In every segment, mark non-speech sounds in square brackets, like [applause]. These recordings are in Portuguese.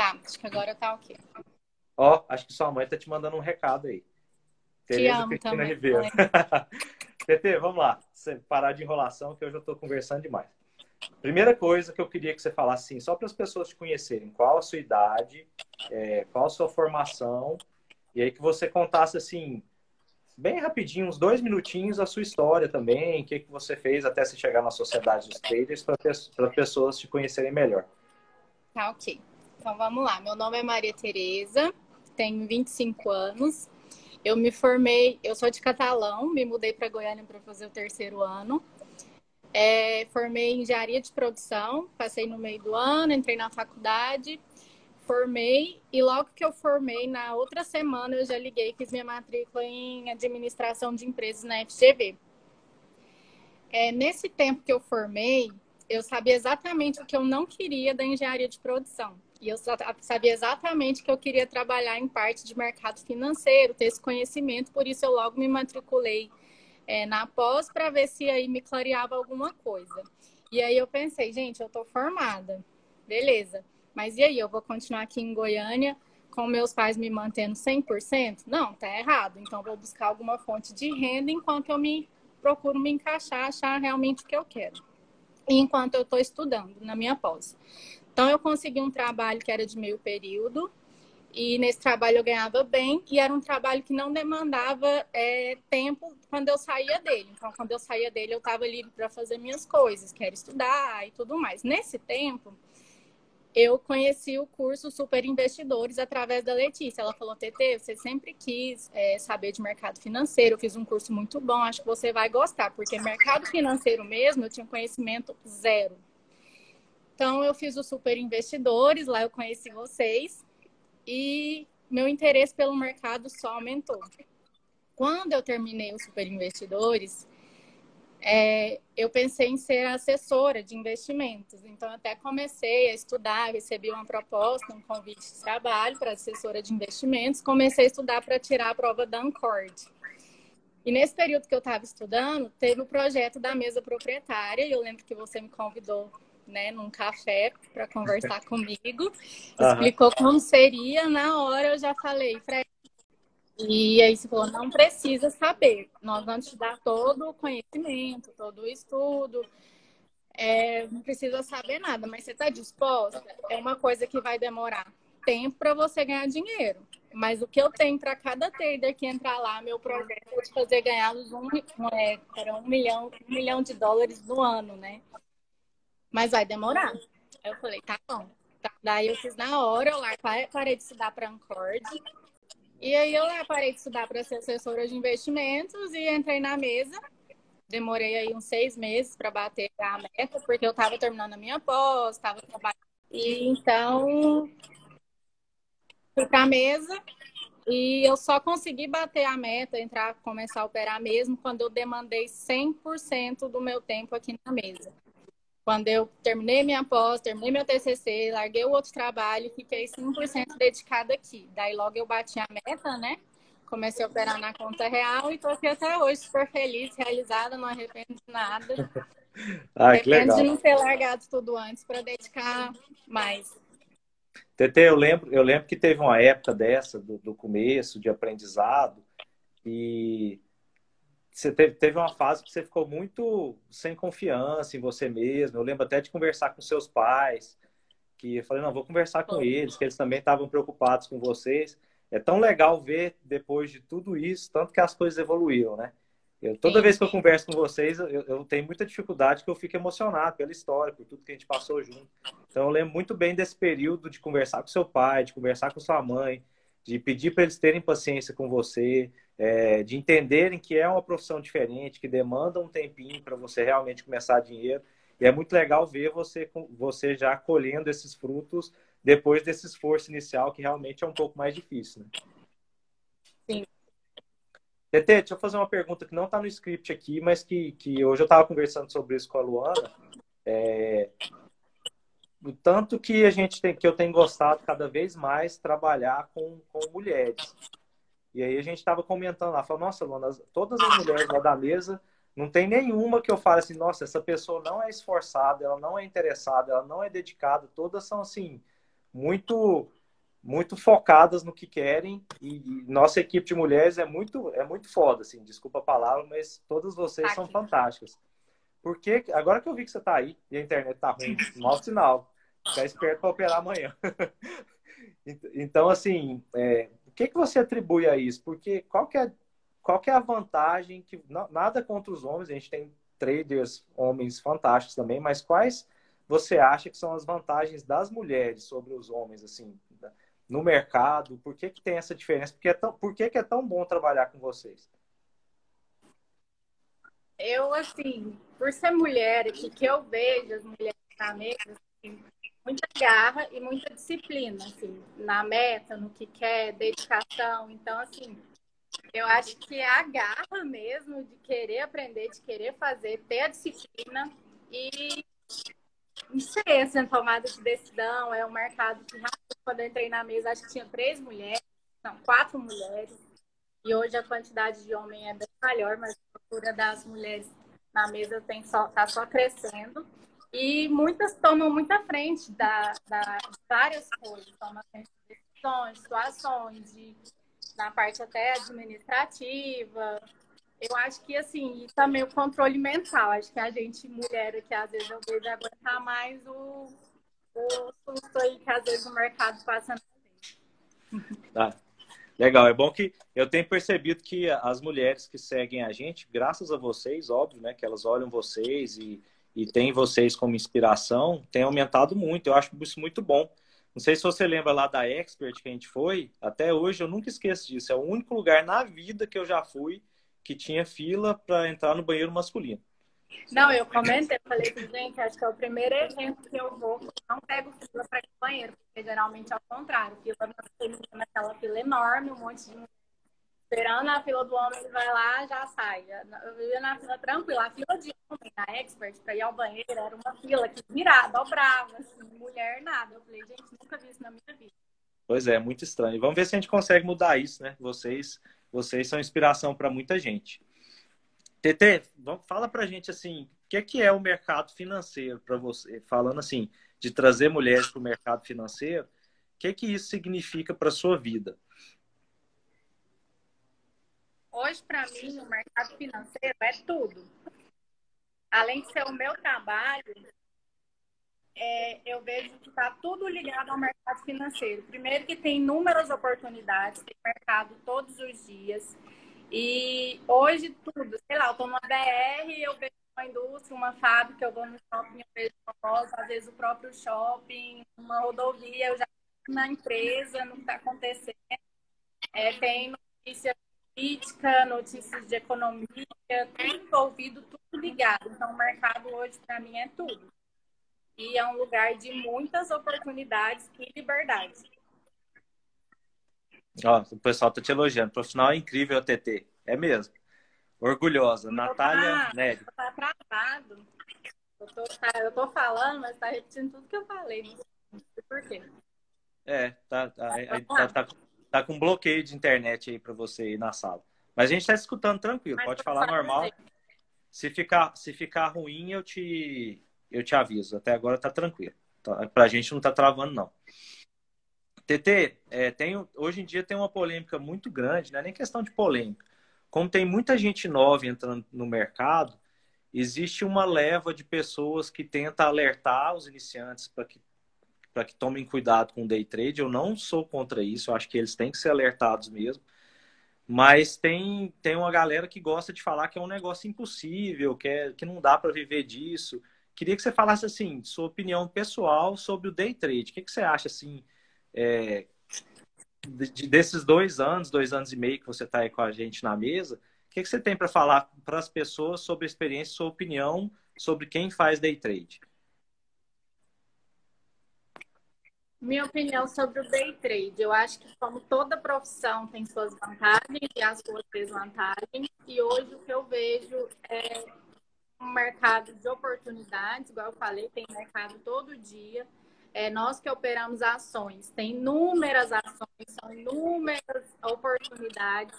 Tá, acho que agora tá ok. Ó, acho que sua mãe tá te mandando um recado aí. Tereza te amo Cristina também. Ribeiro. [laughs] TT, vamos lá. Você parar de enrolação, que eu já estou conversando demais. Primeira coisa que eu queria que você falasse, assim, só para as pessoas te conhecerem, qual a sua idade, é, qual a sua formação, e aí que você contasse, assim, bem rapidinho, uns dois minutinhos, a sua história também, o que, que você fez até se chegar na sociedade dos traders, para as pessoas te conhecerem melhor. Tá, ok. Então vamos lá. Meu nome é Maria Tereza, tenho 25 anos. Eu me formei, eu sou de Catalão, me mudei para Goiânia para fazer o terceiro ano. É, formei em engenharia de produção, passei no meio do ano, entrei na faculdade, formei e logo que eu formei, na outra semana eu já liguei, fiz minha matrícula em administração de empresas na FGV. É, nesse tempo que eu formei, eu sabia exatamente o que eu não queria da engenharia de produção. E eu sabia exatamente que eu queria trabalhar em parte de mercado financeiro, ter esse conhecimento, por isso eu logo me matriculei é, na pós para ver se aí me clareava alguma coisa. E aí eu pensei, gente, eu estou formada, beleza. Mas e aí, eu vou continuar aqui em Goiânia com meus pais me mantendo 100%? Não, tá errado. Então, vou buscar alguma fonte de renda enquanto eu me procuro me encaixar, achar realmente o que eu quero. Enquanto eu estou estudando na minha pós. Então, eu consegui um trabalho que era de meio período, e nesse trabalho eu ganhava bem, e era um trabalho que não demandava é, tempo quando eu saía dele. Então, quando eu saía dele, eu estava livre para fazer minhas coisas, que era estudar e tudo mais. Nesse tempo, eu conheci o curso Super Investidores através da Letícia. Ela falou: TT, você sempre quis é, saber de mercado financeiro, eu fiz um curso muito bom, acho que você vai gostar, porque mercado financeiro mesmo eu tinha conhecimento zero. Então, eu fiz o Super Investidores, lá eu conheci vocês e meu interesse pelo mercado só aumentou. Quando eu terminei o Super Investidores, é, eu pensei em ser assessora de investimentos. Então, até comecei a estudar, recebi uma proposta, um convite de trabalho para assessora de investimentos. Comecei a estudar para tirar a prova da Ancord. E nesse período que eu estava estudando, teve o projeto da mesa proprietária. E eu lembro que você me convidou né, num café para conversar [laughs] comigo. Uhum. Explicou como seria. Na hora eu já falei, Fred, e aí você falou, não precisa saber. Nós vamos te dar todo o conhecimento, todo o estudo. É, não precisa saber nada, mas você está disposta? É uma coisa que vai demorar tempo para você ganhar dinheiro. Mas o que eu tenho para cada trader que entrar lá, meu projeto é de fazer ganhá-los um, é, um milhão, um milhão de dólares no ano, né? Mas vai demorar. Eu falei, tá bom. Tá. Daí eu fiz na hora, eu lá parei de estudar para Ancord e aí eu parei de estudar para ser assessora de investimentos e entrei na mesa. Demorei aí uns seis meses para bater a meta, porque eu estava terminando a minha pós, estava trabalhando. E então fui para a mesa e eu só consegui bater a meta, entrar, começar a operar mesmo, quando eu demandei 100% do meu tempo aqui na mesa. Quando eu terminei minha pós, terminei meu TCC, larguei o outro trabalho, fiquei 100% dedicada aqui. Daí logo eu bati a meta, né? Comecei a operar na conta real e tô aqui até hoje super feliz, realizada, não arrependo de nada. [laughs] ah, que legal. de não ter largado tudo antes para dedicar mais. Tete, eu lembro, eu lembro que teve uma época dessa, do, do começo, de aprendizado, e você teve, teve uma fase que você ficou muito sem confiança em você mesmo. Eu lembro até de conversar com seus pais, que eu falei, não, vou conversar com eles, que eles também estavam preocupados com vocês. É tão legal ver depois de tudo isso, tanto que as coisas evoluíram, né? Eu, toda Sim. vez que eu converso com vocês, eu, eu, tenho muita dificuldade que eu fico emocionado pela história, por tudo que a gente passou junto. Então eu lembro muito bem desse período de conversar com seu pai, de conversar com sua mãe, de pedir para eles terem paciência com você, é, de entenderem que é uma profissão diferente, que demanda um tempinho para você realmente começar dinheiro. E é muito legal ver você, você já colhendo esses frutos depois desse esforço inicial, que realmente é um pouco mais difícil. Né? Sim. Tete, deixa eu fazer uma pergunta que não está no script aqui, mas que, que hoje eu estava conversando sobre isso com a Luana. É, o tanto que a gente tem, que eu tenho gostado cada vez mais trabalhar com, com mulheres. E aí a gente estava comentando lá, falou, nossa, Luana, todas as mulheres lá da mesa, não tem nenhuma que eu fale assim, nossa, essa pessoa não é esforçada, ela não é interessada, ela não é dedicada, todas são assim, muito muito focadas no que querem e, nossa equipe de mulheres é muito é muito foda, assim, desculpa a palavra, mas todas vocês Aqui. são fantásticas. Porque agora que eu vi que você está aí e a internet tá ruim, [laughs] mau sinal. Ficar esperto para operar amanhã. [laughs] então, assim, é, que, que você atribui a isso? Porque qual que é, qual que é a vantagem que nada contra os homens, a gente tem traders homens fantásticos também, mas quais você acha que são as vantagens das mulheres sobre os homens, assim, no mercado? Por que, que tem essa diferença? Porque é tão, por que, que é tão bom trabalhar com vocês? Eu, assim, por ser mulher, que, que eu vejo as mulheres na mesa, assim, muita garra e muita disciplina, assim, na meta, no que quer, dedicação. Então, assim, eu acho que é a garra mesmo de querer aprender, de querer fazer, ter a disciplina e não sei, assim, tomada de decisão. É um mercado que, quando eu entrei na mesa, acho que tinha três mulheres, não, quatro mulheres. E hoje a quantidade de homem é bem maior, mas a procura das mulheres na mesa tem só, tá só crescendo. E muitas tomam muita frente da, da várias coisas, tomam frente de decisões, situações, de, na parte até administrativa. Eu acho que, assim, e também o controle mental. Acho que a gente, mulher, aqui, às vezes eu vejo aguentar mais o, o susto aí que às vezes o mercado passa na. Tá. Legal, é bom que eu tenho percebido que as mulheres que seguem a gente, graças a vocês, óbvio, né, que elas olham vocês e, e têm vocês como inspiração, tem aumentado muito. Eu acho isso muito bom. Não sei se você lembra lá da Expert que a gente foi, até hoje eu nunca esqueço disso. É o único lugar na vida que eu já fui que tinha fila para entrar no banheiro masculino. Não, eu comentei, falei assim, gente, acho que é o primeiro evento que eu vou, não pego fila para ir no banheiro, porque geralmente é o contrário. Fila masculina naquela fila enorme, um monte de esperando a fila do homem, ele vai lá, já sai. Eu ia na fila tranquila. A fila de homem, na Expert, para ir ao banheiro, era uma fila que virava, dobrava, assim, mulher nada. Eu falei, gente, nunca vi isso na minha vida. Pois é, muito estranho. Vamos ver se a gente consegue mudar isso, né? Vocês, vocês são inspiração para muita gente. TT, fala pra gente assim, o que é, que é o mercado financeiro para você? Falando assim, de trazer mulheres para o mercado financeiro, o que é que isso significa para sua vida? Hoje, para mim, o mercado financeiro é tudo. Além de ser o meu trabalho, é, eu vejo que está tudo ligado ao mercado financeiro. Primeiro que tem inúmeras oportunidades, tem mercado todos os dias. E hoje tudo, sei lá, eu tô numa BR, eu vejo uma indústria, uma fábrica, eu vou no shopping, eu vejo uma loja, às vezes o próprio shopping, uma rodovia, eu já na empresa, no que está acontecendo. É, tem notícia política, notícias de economia, tudo envolvido, tudo ligado. Então, o mercado hoje, para mim, é tudo. E é um lugar de muitas oportunidades e liberdade. Ó, o pessoal tá te elogiando. Profissional é incrível, TT. É mesmo. Orgulhosa. Natália tá, Nery. Tá travado. Eu tô, tá, eu tô falando, mas tá repetindo tudo que eu falei. Não sei por quê. É, tá, tá, tá, tá, tá com bloqueio de internet aí para você aí na sala. Mas a gente tá escutando tranquilo, mas pode falar normal. Se ficar, se ficar ruim, eu te, eu te aviso. Até agora tá tranquilo. Tá, pra gente não tá travando, não. TT, é, tem, hoje em dia tem uma polêmica muito grande, não é nem questão de polêmica. Como tem muita gente nova entrando no mercado, existe uma leva de pessoas que tenta alertar os iniciantes para que, para que tomem cuidado com o day trade. Eu não sou contra isso, eu acho que eles têm que ser alertados mesmo. Mas tem, tem uma galera que gosta de falar que é um negócio impossível, que, é, que não dá para viver disso. Queria que você falasse assim, sua opinião pessoal sobre o day trade. O que, que você acha assim? é, de, desses dois anos, dois anos e meio que você está aí com a gente na mesa, o que, que você tem para falar para as pessoas sobre a experiência, sua opinião sobre quem faz day trade? Minha opinião sobre o day trade. Eu acho que, como toda profissão tem suas vantagens e as suas desvantagens, e hoje o que eu vejo é um mercado de oportunidades, igual eu falei, tem mercado todo dia é, nós que operamos ações, tem inúmeras ações, são inúmeras oportunidades.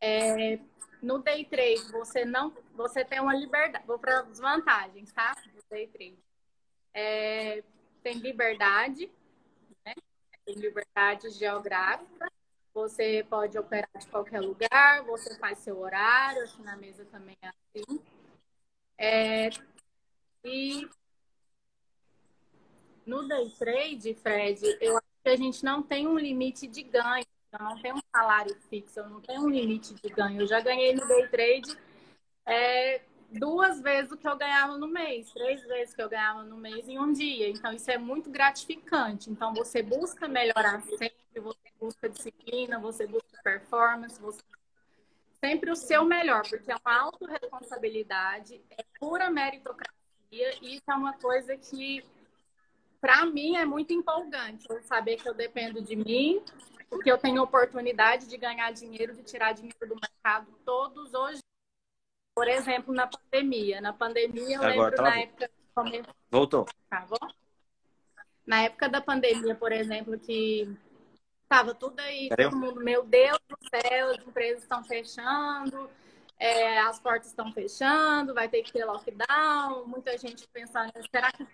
É, no day trade, você não, você tem uma liberdade. Vou para as vantagens, tá? Do day trade. É, tem liberdade? Tem liberdade geográfica, você pode operar de qualquer lugar, você faz seu horário, aqui na mesa também é assim. É, e no day trade, Fred, eu acho que a gente não tem um limite de ganho, eu não tenho um salário fixo, eu não tenho um limite de ganho. Eu já ganhei no day trade é, duas vezes o que eu ganhava no mês, três vezes que eu ganhava no mês em um dia. Então, isso é muito gratificante. Então, você busca melhorar sempre, você busca disciplina, você busca performance, você sempre o seu melhor, porque é uma autorresponsabilidade, é pura meritocracia, e isso é uma coisa que, para mim, é muito empolgante. Eu saber que eu dependo de mim, porque eu tenho oportunidade de ganhar dinheiro, de tirar dinheiro do mercado todos os por exemplo, na pandemia. Na pandemia, eu Agora, lembro tá na época. Voltou. Tá bom? Na época da pandemia, por exemplo, que tava tudo aí, todo mundo, meu Deus do céu, as empresas estão fechando, é, as portas estão fechando, vai ter que ter lockdown, muita gente pensando, será que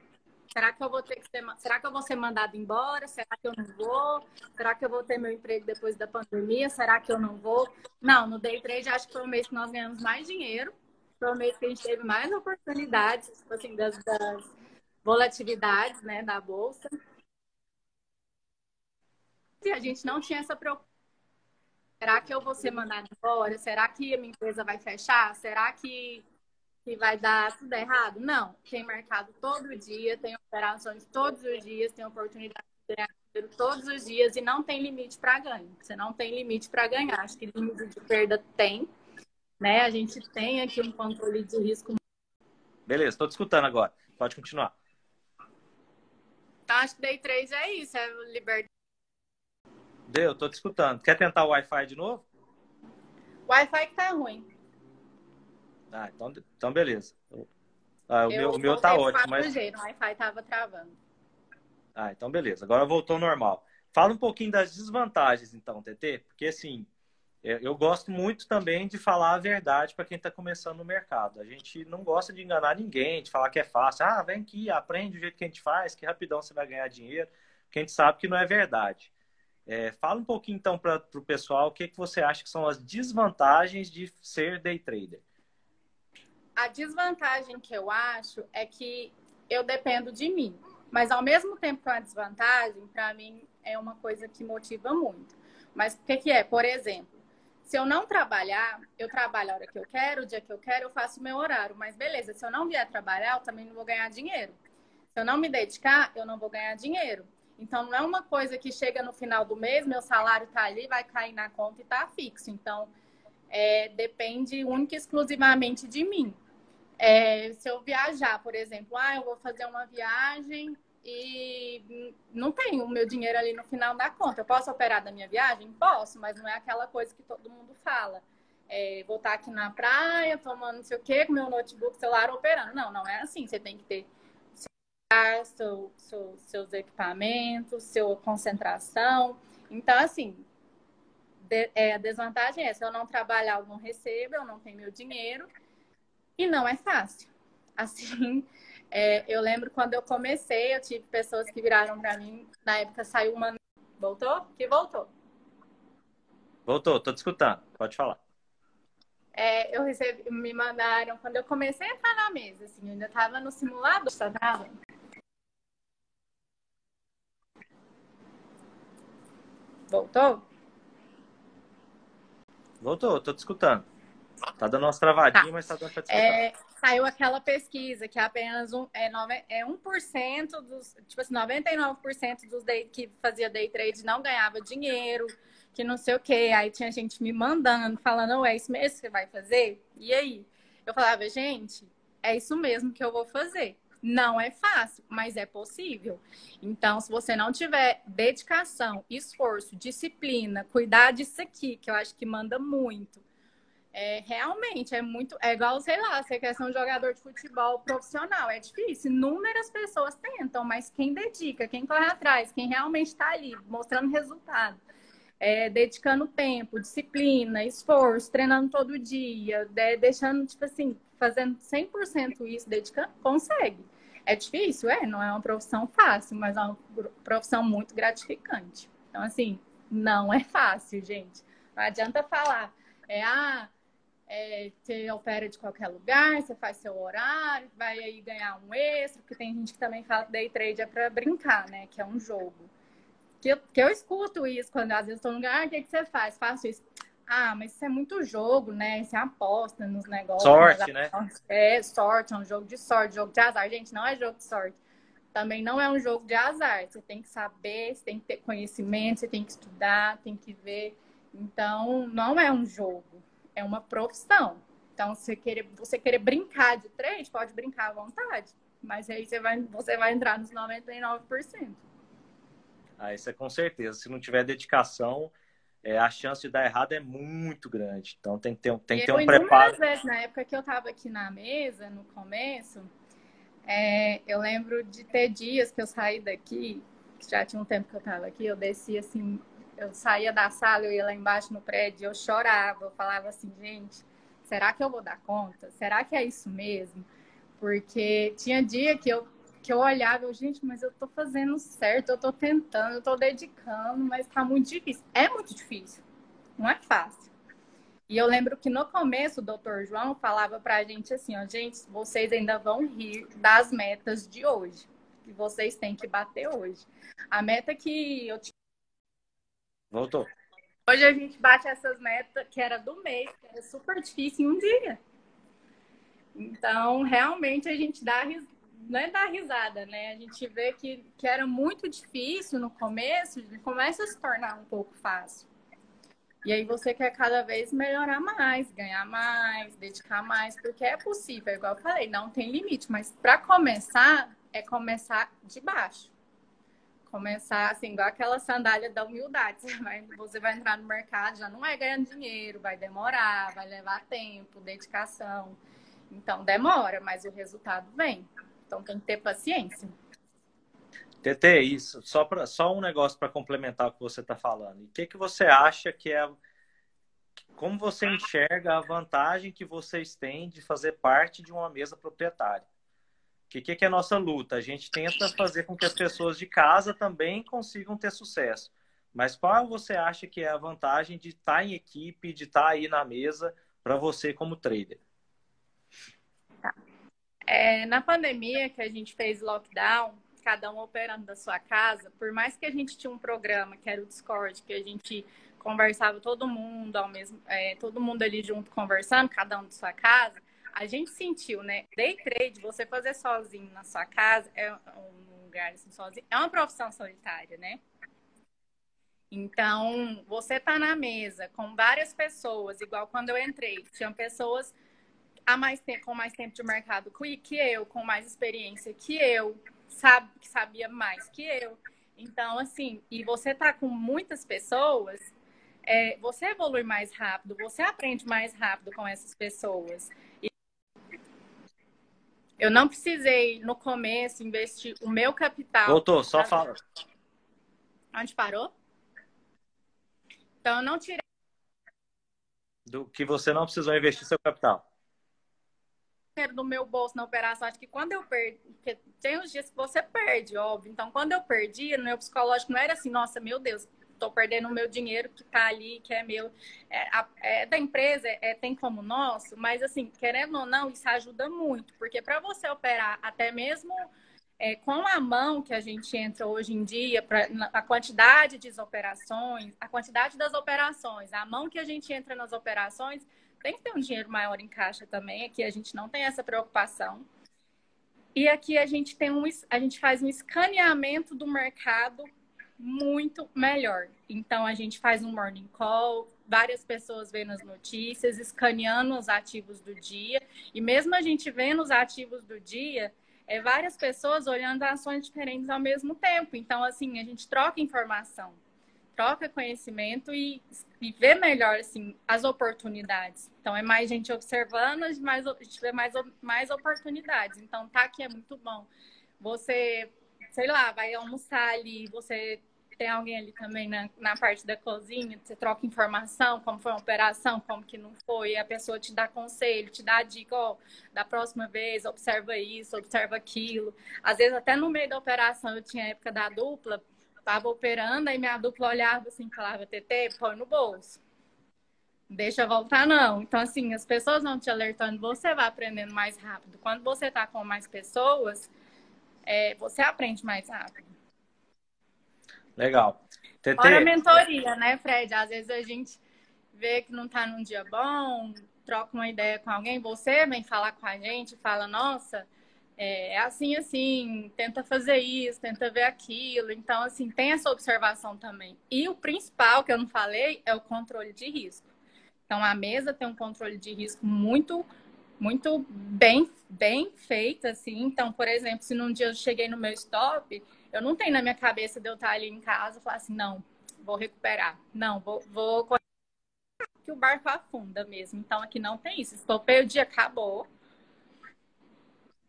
Será que eu vou ter que ser, será que eu vou ser mandado embora? Será que eu não vou? Será que eu vou ter meu emprego depois da pandemia? Será que eu não vou? Não, no day trade acho que foi o mês que nós ganhamos mais dinheiro. Foi o mês que a gente teve mais oportunidades, tipo assim, das, das volatilidades, né, da bolsa. E a gente não tinha essa preocupação. Será que eu vou ser mandado embora? Será que a minha empresa vai fechar? Será que que vai dar tudo errado. Não, tem mercado todo dia, tem operações todos os dias, tem oportunidade de ganhar dinheiro todos os dias e não tem limite para ganho. Você não tem limite para ganhar. Acho que limite de perda tem, né? A gente tem aqui um controle de risco. Beleza, estou te escutando agora. Pode continuar. Então, acho que day trade é isso, é liberdade. Deu, estou te escutando. Quer tentar o Wi-Fi de novo? O Wi-Fi que tá ruim. Ah, então, então beleza. Ah, o, meu, o meu tá ótimo, mas... G, o Wi-Fi tava travando. Ah, então beleza. Agora voltou normal. Fala um pouquinho das desvantagens, então, TT, porque assim, é, eu gosto muito também de falar a verdade para quem está começando no mercado. A gente não gosta de enganar ninguém, de falar que é fácil. Ah, vem aqui, aprende o jeito que a gente faz, que rapidão você vai ganhar dinheiro, porque a gente sabe que não é verdade. É, fala um pouquinho então para o pessoal o que, que você acha que são as desvantagens de ser day trader. A desvantagem que eu acho é que eu dependo de mim. Mas ao mesmo tempo que é uma desvantagem, para mim é uma coisa que motiva muito. Mas o que, que é? Por exemplo, se eu não trabalhar, eu trabalho a hora que eu quero, o dia que eu quero, eu faço o meu horário. Mas beleza, se eu não vier trabalhar, eu também não vou ganhar dinheiro. Se eu não me dedicar, eu não vou ganhar dinheiro. Então não é uma coisa que chega no final do mês, meu salário tá ali, vai cair na conta e tá fixo. Então é, depende única e exclusivamente de mim. É, se eu viajar, por exemplo, ah, eu vou fazer uma viagem e não tenho o meu dinheiro ali no final da conta. Eu posso operar da minha viagem? Posso, mas não é aquela coisa que todo mundo fala. É, vou estar aqui na praia, tomando não sei o quê, com meu notebook, celular operando. Não, não é assim. Você tem que ter seu, seu, seus equipamentos, sua concentração. Então, assim, de, é, a desvantagem é: se eu não trabalhar, eu não recebo, eu não tenho meu dinheiro. E não é fácil. [laughs] Assim, é, eu lembro quando eu comecei, eu tive pessoas que viraram para mim, na época saiu uma. Voltou? Que voltou. Voltou, tô te escutando, pode falar. É, eu recebi, me mandaram, quando eu comecei a entrar na mesa, assim, eu ainda estava no simulador, tá travando? Voltou? Voltou, tô te escutando. Tá dando umas travadinhas, tá. mas tá dando pra é, Saiu aquela pesquisa que apenas um, é, nove, é 1% dos, tipo assim, 99% dos day, que fazia day trade não ganhava dinheiro, que não sei o quê. Aí tinha gente me mandando, falando, é isso mesmo que você vai fazer? E aí? Eu falava, gente, é isso mesmo que eu vou fazer. Não é fácil, mas é possível. Então, se você não tiver dedicação, esforço, disciplina, cuidar disso aqui, que eu acho que manda muito, é, realmente é muito. É igual, sei lá, você quer ser um jogador de futebol profissional. É difícil. Inúmeras pessoas tentam, mas quem dedica, quem corre atrás, quem realmente está ali, mostrando resultado, é, dedicando tempo, disciplina, esforço, treinando todo dia, de, deixando, tipo assim, fazendo 100% isso, dedicando, consegue. É difícil, é, não é uma profissão fácil, mas é uma profissão muito gratificante. Então, assim, não é fácil, gente. Não adianta falar, é, ah, é, você opera de qualquer lugar, você faz seu horário, vai aí ganhar um extra, porque tem gente que também fala que day trade é para brincar, né? Que é um jogo. Que eu, que eu escuto isso quando às vezes estou no lugar, ah, o que, que você faz? Faço isso. Ah, mas isso é muito jogo, né? Você aposta nos negócios. Sorte, né? É, sorte, é um jogo de sorte, jogo de azar. Gente, não é jogo de sorte. Também não é um jogo de azar. Você tem que saber, você tem que ter conhecimento, você tem que estudar, tem que ver. Então, não é um jogo é uma profissão. Então, você querer, você querer brincar de trade, pode brincar à vontade. Mas aí você vai, você vai entrar nos 99%. Ah, isso é com certeza. Se não tiver dedicação, é, a chance de dar errado é muito grande. Então tem que ter, tem que ter um preparo. vezes, na época que eu estava aqui na mesa, no começo, é, eu lembro de ter dias que eu saí daqui, que já tinha um tempo que eu estava aqui, eu desci assim, eu saía da sala, eu ia lá embaixo no prédio, eu chorava, eu falava assim, gente, será que eu vou dar conta? Será que é isso mesmo? Porque tinha dia que eu, que eu olhava, eu, gente, mas eu tô fazendo certo, eu tô tentando, eu tô dedicando, mas tá muito difícil. É muito difícil, não é fácil. E eu lembro que no começo o doutor João falava pra gente assim, ó, gente, vocês ainda vão rir das metas de hoje, que vocês têm que bater hoje. A meta que eu tinha Voltou. Hoje a gente bate essas metas que era do mês, que era super difícil em um dia. Então, realmente a gente dá não é dar risada, né? A gente vê que, que era muito difícil no começo, começa a se tornar um pouco fácil. E aí você quer cada vez melhorar mais, ganhar mais, dedicar mais, porque é possível, igual eu falei, não tem limite, mas para começar é começar de baixo começar assim, igual aquela sandália da humildade. Você vai, você vai entrar no mercado, já não é ganhando dinheiro, vai demorar, vai levar tempo, dedicação. Então demora, mas o resultado vem. Então tem que ter paciência. TT, isso, só, pra, só um negócio para complementar o que você está falando. O que, que você acha que é. Como você enxerga a vantagem que vocês têm de fazer parte de uma mesa proprietária? O que, que é a nossa luta? A gente tenta fazer com que as pessoas de casa também consigam ter sucesso. Mas qual você acha que é a vantagem de estar em equipe, de estar aí na mesa para você como trader? Tá. É, na pandemia que a gente fez lockdown, cada um operando da sua casa, por mais que a gente tinha um programa que era o Discord, que a gente conversava todo mundo ao mesmo, é, todo mundo ali junto conversando, cada um de sua casa, a gente sentiu, né? Day trade, você fazer sozinho na sua casa, é um lugar assim sozinho, é uma profissão solitária, né? Então, você tá na mesa com várias pessoas, igual quando eu entrei, tinham pessoas mais tempo, com mais tempo de mercado que eu, com mais experiência que eu, sabe, que sabia mais que eu. Então, assim, e você tá com muitas pessoas, é, você evolui mais rápido, você aprende mais rápido com essas pessoas. Eu não precisei, no começo, investir o meu capital. Voltou, só fala. Onde parou? Então, eu não tirei. Do que você não precisou investir seu capital. Do meu bolso na operação. Acho que quando eu perdi. Porque tem uns dias que você perde, óbvio. Então, quando eu perdi, no meu psicológico não era assim, nossa, meu Deus, estou perdendo o meu dinheiro que está ali, que é meu, é, é da empresa, é, tem como nosso, mas assim, querendo ou não, isso ajuda muito, porque para você operar até mesmo é, com a mão que a gente entra hoje em dia, pra, a quantidade de operações, a quantidade das operações, a mão que a gente entra nas operações, tem que ter um dinheiro maior em caixa também, aqui a gente não tem essa preocupação. E aqui a gente tem um, a gente faz um escaneamento do mercado muito melhor. Então a gente faz um morning call, várias pessoas vendo as notícias, escaneando os ativos do dia, e mesmo a gente vendo os ativos do dia, é várias pessoas olhando ações diferentes ao mesmo tempo. Então, assim, a gente troca informação, troca conhecimento e, e vê melhor assim, as oportunidades. Então, é mais gente observando, mais, a gente vê mais, mais oportunidades. Então, tá aqui é muito bom. Você, sei lá, vai almoçar ali, você tem alguém ali também na, na parte da cozinha, você troca informação, como foi a operação, como que não foi, a pessoa te dá conselho, te dá dica, ó, da próxima vez, observa isso, observa aquilo. Às vezes, até no meio da operação, eu tinha a época da dupla, tava operando, aí minha dupla olhava assim, falava, TT, põe no bolso. Deixa voltar, não. Então, assim, as pessoas vão te alertando, você vai aprendendo mais rápido. Quando você tá com mais pessoas, é, você aprende mais rápido. Legal. TT... Fora a mentoria, né, Fred? Às vezes a gente vê que não está num dia bom, troca uma ideia com alguém, você vem falar com a gente, fala, nossa, é, é assim, assim, tenta fazer isso, tenta ver aquilo. Então, assim, tem essa observação também. E o principal que eu não falei é o controle de risco. Então, a mesa tem um controle de risco muito, muito bem, bem feito, assim. Então, por exemplo, se num dia eu cheguei no meu stop, eu não tenho na minha cabeça de eu estar ali em casa e falar assim, não, vou recuperar. Não, vou, vou que o barco afunda mesmo. Então aqui não tem isso. Estopei o dia, acabou.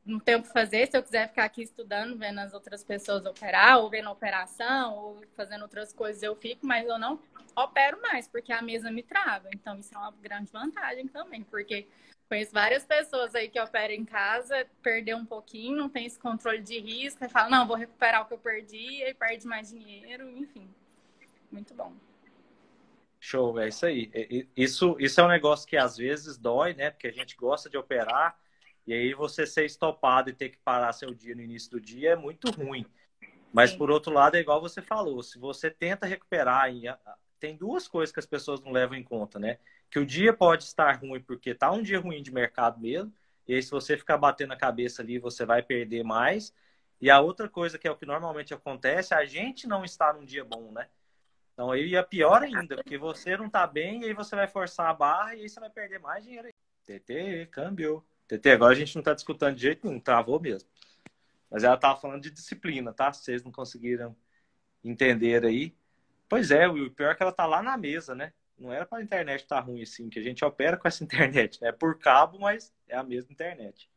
Não tenho o que fazer. Se eu quiser ficar aqui estudando, vendo as outras pessoas operar, ou vendo a operação, ou fazendo outras coisas, eu fico, mas eu não opero mais, porque a mesa me trava. Então, isso é uma grande vantagem também, porque Conheço várias pessoas aí que operam em casa, perdeu um pouquinho, não tem esse controle de risco, e fala, não, vou recuperar o que eu perdi, e perde mais dinheiro, enfim. Muito bom. Show, é isso aí. Isso, isso é um negócio que às vezes dói, né? Porque a gente gosta de operar, e aí você ser estopado e ter que parar seu dia no início do dia é muito ruim. Mas Sim. por outro lado, é igual você falou, se você tenta recuperar, tem duas coisas que as pessoas não levam em conta, né? que o dia pode estar ruim porque tá um dia ruim de mercado mesmo, e aí se você ficar batendo a cabeça ali, você vai perder mais. E a outra coisa que é o que normalmente acontece, a gente não está num dia bom, né? Então aí é pior ainda, porque você não tá bem e aí você vai forçar a barra e aí você vai perder mais dinheiro. TT, câmbio. TT, agora a gente não tá discutindo de jeito nenhum, travou mesmo. Mas ela tava falando de disciplina, tá? Vocês não conseguiram entender aí. Pois é, o pior é que ela tá lá na mesa, né? não era para a internet estar tá ruim assim, que a gente opera com essa [laughs] internet, né? É por cabo, mas é a mesma internet.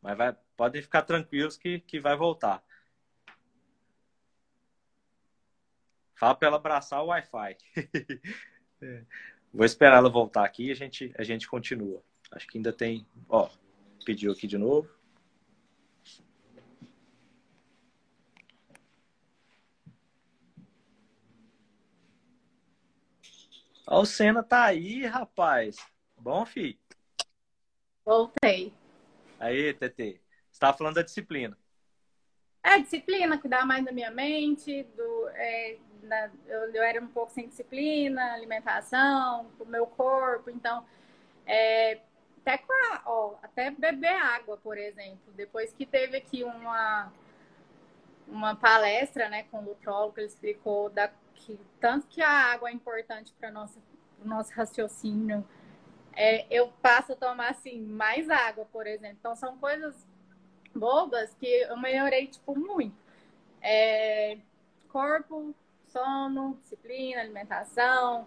Mas vai, podem ficar tranquilos que, que vai voltar. Fala para ela abraçar o Wi-Fi. [laughs] Vou esperar ela voltar aqui e a gente, a gente continua. Acho que ainda tem. Ó, pediu aqui de novo. Ó, o Senna tá aí, rapaz. Bom, fi? Voltei. Aí, TT. Você tava falando da disciplina. É, disciplina, cuidar mais da minha mente, do, é, da, eu, eu, era um pouco sem disciplina, alimentação, o meu corpo, então, é, até, a, ó, até beber água, por exemplo. Depois que teve aqui uma, uma palestra né, com o nutrólogo, ele explicou da que tanto que a água é importante para nosso nosso raciocínio, é, eu passo a tomar assim mais água, por exemplo. Então são coisas bobas que eu melhorei tipo muito. É, corpo, sono, disciplina, alimentação,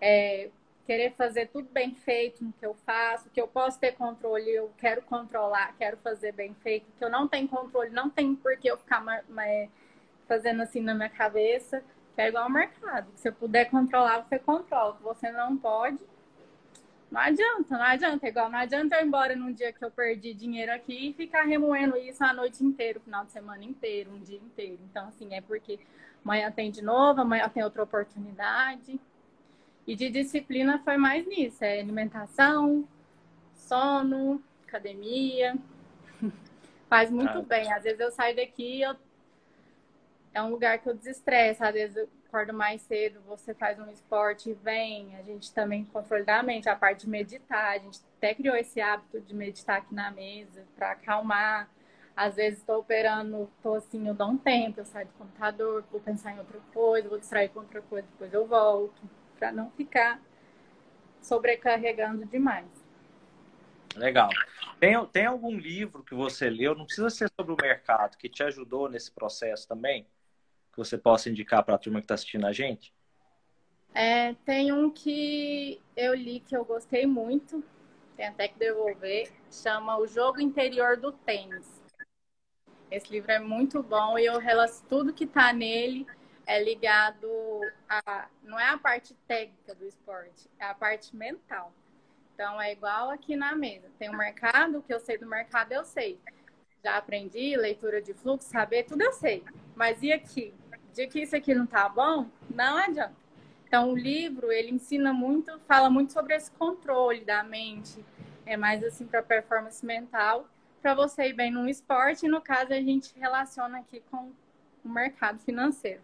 é, querer fazer tudo bem feito no que eu faço, que eu posso ter controle, eu quero controlar, quero fazer bem feito, que eu não tenho controle, não tem por que eu ficar fazendo assim na minha cabeça. Que é igual ao mercado. Se você puder controlar, você controla. Se você não pode, não adianta, não adianta. Igual não adianta eu ir embora num dia que eu perdi dinheiro aqui e ficar remoendo isso a noite inteira, o final de semana inteiro, um dia inteiro. Então, assim, é porque amanhã tem de novo, amanhã tem outra oportunidade. E de disciplina foi mais nisso, é alimentação, sono, academia. [laughs] Faz muito ah. bem. Às vezes eu saio daqui e eu é um lugar que eu desestresso. Às vezes eu acordo mais cedo, você faz um esporte e vem. A gente também controle da mente, a parte de meditar. A gente até criou esse hábito de meditar aqui na mesa para acalmar. Às vezes estou operando, estou assim, eu dou um tempo, eu saio do computador, vou pensar em outra coisa, vou distrair com outra coisa, depois eu volto, para não ficar sobrecarregando demais. Legal. Tem, tem algum livro que você leu, não precisa ser sobre o mercado, que te ajudou nesse processo também? Que você possa indicar para a turma que está assistindo a gente? É, tem um que eu li que eu gostei muito, tem até que devolver, chama O Jogo Interior do Tênis. Esse livro é muito bom e eu relaciono tudo que está nele é ligado a não é a parte técnica do esporte, é a parte mental. Então é igual aqui na mesa. Tem o um mercado, o que eu sei do mercado eu sei. Já aprendi leitura de fluxo, saber tudo eu sei. Mas e aqui? De que isso aqui não tá bom? Não adianta. Então o livro ele ensina muito, fala muito sobre esse controle da mente. É mais assim para performance mental, para você ir bem num esporte. E no caso a gente relaciona aqui com o mercado financeiro.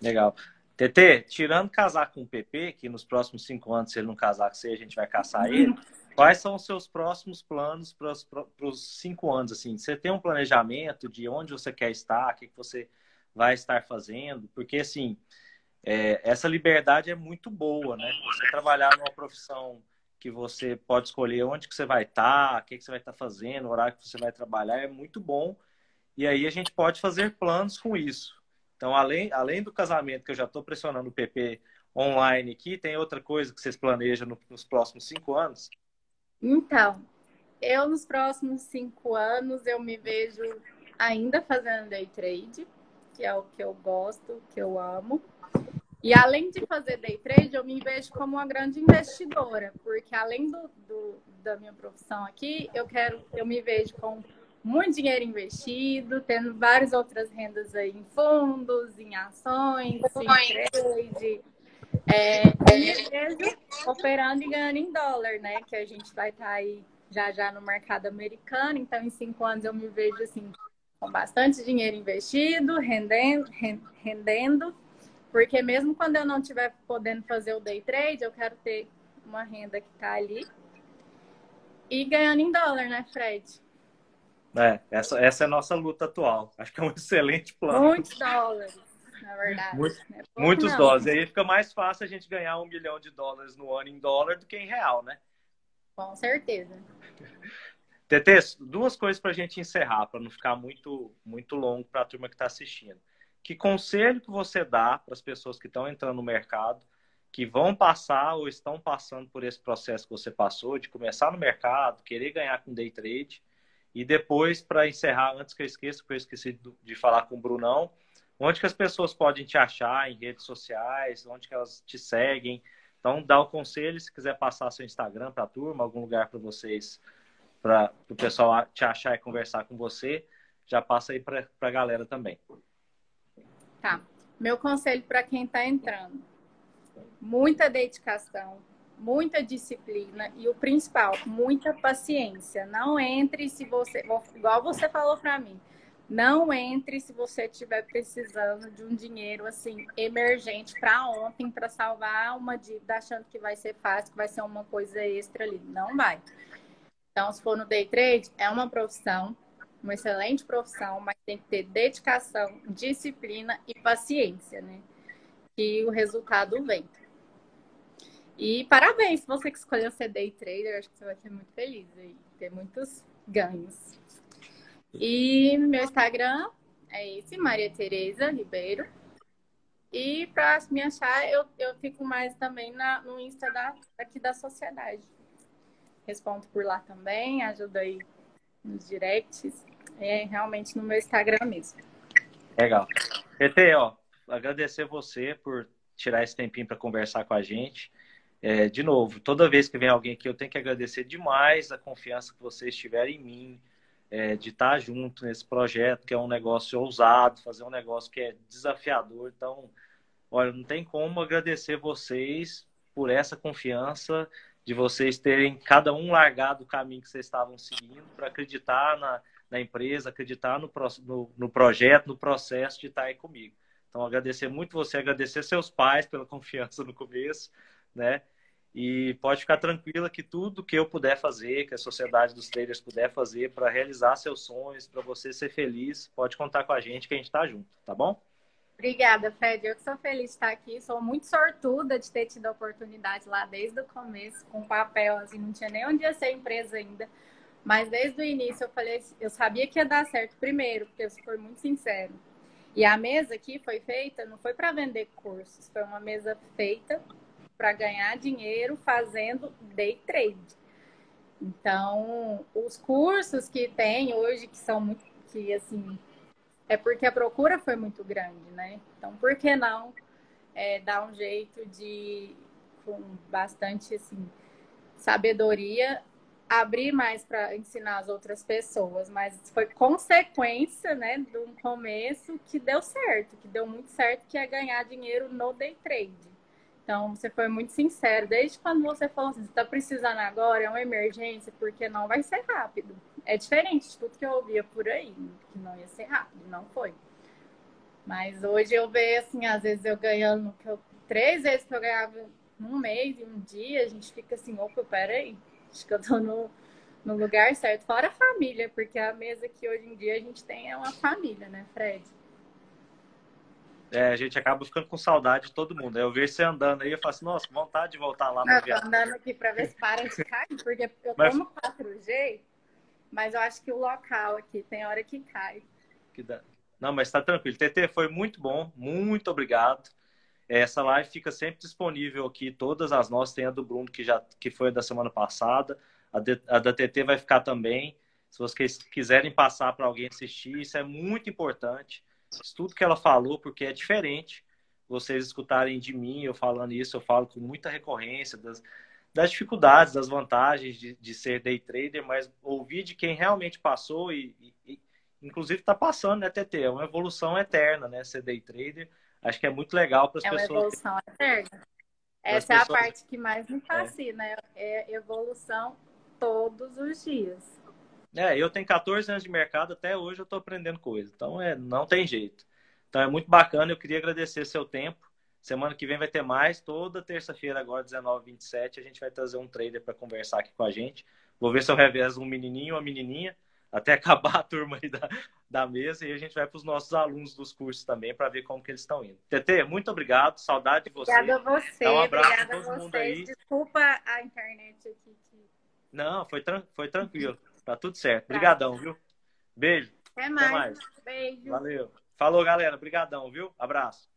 Legal. TT, tirando casar com o PP, que nos próximos cinco anos, se ele não casar com você, a gente vai caçar ele. Quais são os seus próximos planos para os cinco anos? Assim, você tem um planejamento de onde você quer estar, o que, que você vai estar fazendo? Porque, assim, é, essa liberdade é muito boa, né? Você trabalhar numa profissão que você pode escolher onde que você vai estar, o que, que você vai estar fazendo, o horário que você vai trabalhar, é muito bom. E aí a gente pode fazer planos com isso. Então, além, além do casamento, que eu já estou pressionando o PP online aqui, tem outra coisa que vocês planejam no, nos próximos cinco anos? Então, eu nos próximos cinco anos, eu me vejo ainda fazendo day trade, que é o que eu gosto, que eu amo. E além de fazer day trade, eu me vejo como uma grande investidora, porque além do, do da minha profissão aqui, eu quero, eu me vejo com muito dinheiro investido, tendo várias outras rendas aí em fundos, em ações, em trade. É, e mesmo operando e ganhando em dólar, né? Que a gente vai estar tá aí já já no mercado americano. Então, em cinco anos eu me vejo assim com bastante dinheiro investido, rendendo, rendendo, porque mesmo quando eu não estiver podendo fazer o day trade, eu quero ter uma renda que está ali e ganhando em dólar, né, Fred? É, essa, essa é a nossa luta atual. Acho que é um [laughs] excelente plano. Muitos dólares, na verdade. Muito, é muitos não. dólares. E aí fica mais fácil a gente ganhar um milhão de dólares no ano em dólar do que em real, né? Com certeza. [laughs] Tete, duas coisas para a gente encerrar, para não ficar muito, muito longo para a turma que está assistindo. Que conselho que você dá para as pessoas que estão entrando no mercado, que vão passar ou estão passando por esse processo que você passou, de começar no mercado, querer ganhar com day trade, e depois, para encerrar, antes que eu esqueça, porque eu esqueci de falar com o Brunão, onde que as pessoas podem te achar em redes sociais, onde que elas te seguem. Então, dá o conselho, se quiser passar seu Instagram para a turma, algum lugar para vocês, para o pessoal te achar e conversar com você, já passa aí para a galera também. Tá. Meu conselho para quem está entrando: muita dedicação, muita disciplina e o principal, muita paciência. Não entre se você, igual você falou para mim, não entre se você estiver precisando de um dinheiro assim emergente para ontem para salvar uma dívida achando que vai ser fácil, que vai ser uma coisa extra ali. Não vai. Então, se for no day trade, é uma profissão, uma excelente profissão, mas tem que ter dedicação, disciplina e paciência, né? Que o resultado vem. E parabéns, você que escolheu ser day trader, acho que você vai ser muito feliz e ter muitos ganhos. E meu Instagram é esse, Maria Tereza Ribeiro. E para me achar, eu, eu fico mais também na, no Insta da, aqui da sociedade. Respondo por lá também, ajudo aí nos directs. É realmente no meu Instagram mesmo. Legal. PT, ó, agradecer você por tirar esse tempinho para conversar com a gente. É, de novo, toda vez que vem alguém aqui, eu tenho que agradecer demais a confiança que vocês tiverem em mim, é, de estar junto nesse projeto, que é um negócio ousado, fazer um negócio que é desafiador. Então, olha, não tem como agradecer vocês por essa confiança, de vocês terem cada um largado o caminho que vocês estavam seguindo para acreditar na, na, empresa, acreditar no, no, no projeto, no processo de estar aí comigo. Então, agradecer muito você, agradecer seus pais pela [laughs] confiança no começo, né? E pode ficar tranquila que tudo que eu puder fazer, que a sociedade dos traders puder fazer para realizar seus sonhos, para você ser feliz, pode contar com a gente que a gente está junto, tá bom? Obrigada, Fred. Eu que sou feliz de estar aqui. Sou muito sortuda de ter tido a oportunidade lá desde o começo, com papel, assim, não tinha nem onde ia ser empresa ainda. Mas desde o início eu falei, eu sabia que ia dar certo primeiro, porque eu fui muito sincero. E a mesa aqui foi feita, não foi para vender cursos, foi uma mesa feita para ganhar dinheiro fazendo day trade. Então, os cursos que tem hoje, que são muito, que assim é porque a procura foi muito grande, né? Então, por que não é, dar um jeito de, com bastante assim, sabedoria, abrir mais para ensinar as outras pessoas? Mas foi consequência, né, de um começo que deu certo, que deu muito certo, que é ganhar dinheiro no day trade. Então, você foi muito sincero. Desde quando você falou assim, você está precisando agora, é uma emergência, porque não vai ser rápido. É diferente de tudo que eu ouvia por aí, que não ia ser rápido, não foi. Mas hoje eu vejo, assim, às vezes eu ganhando que eu, três vezes que eu ganhava num mês e um dia, a gente fica assim, opa, peraí, acho que eu tô no, no lugar certo. Fora a família, porque a mesa que hoje em dia a gente tem é uma família, né, Fred? É, a gente acaba ficando com saudade de todo mundo. Eu vejo você andando aí, eu falo assim, nossa, vontade de voltar lá para tô andando aqui para ver se para de cair, porque eu tô no 4G, mas eu acho que o local aqui tem hora que cai. Que dá... Não, mas tá tranquilo. TT, foi muito bom, muito obrigado. Essa live fica sempre disponível aqui, todas as nossas, tem a do Bruno, que já que foi da semana passada, a, de, a da TT vai ficar também. Se vocês quiserem passar para alguém assistir, isso é muito importante tudo que ela falou, porque é diferente vocês escutarem de mim, eu falando isso, eu falo com muita recorrência das, das dificuldades, das vantagens de, de ser day trader, mas ouvir de quem realmente passou e, e, inclusive está passando, né, TT? É uma evolução eterna, né, ser day trader. Acho que é muito legal para as pessoas. É uma evolução eterna. Essa é a parte que mais me fascina, é. é evolução todos os dias. É, eu tenho 14 anos de mercado, até hoje eu estou aprendendo coisa. Então, é, não tem jeito. Então, é muito bacana. Eu queria agradecer seu tempo. Semana que vem vai ter mais. Toda terça-feira, agora, 19 27 a gente vai trazer um trader para conversar aqui com a gente. Vou ver se eu revezo um menininho ou uma menininha, até [laughs] acabar a turma aí da, da mesa. E a gente vai para os nossos alunos dos cursos também, para ver como que eles estão indo. TT, muito obrigado. Saudade de você. Obrida a você. Dá um abraço Obrigada a todo mundo aí. Desculpa a internet aqui. Não, foi, tran foi tranquilo. Tá tudo certo. Obrigadão, viu? Beijo. Até mais. Até mais. Beijo. Valeu. Falou, galera. Obrigadão, viu? Abraço.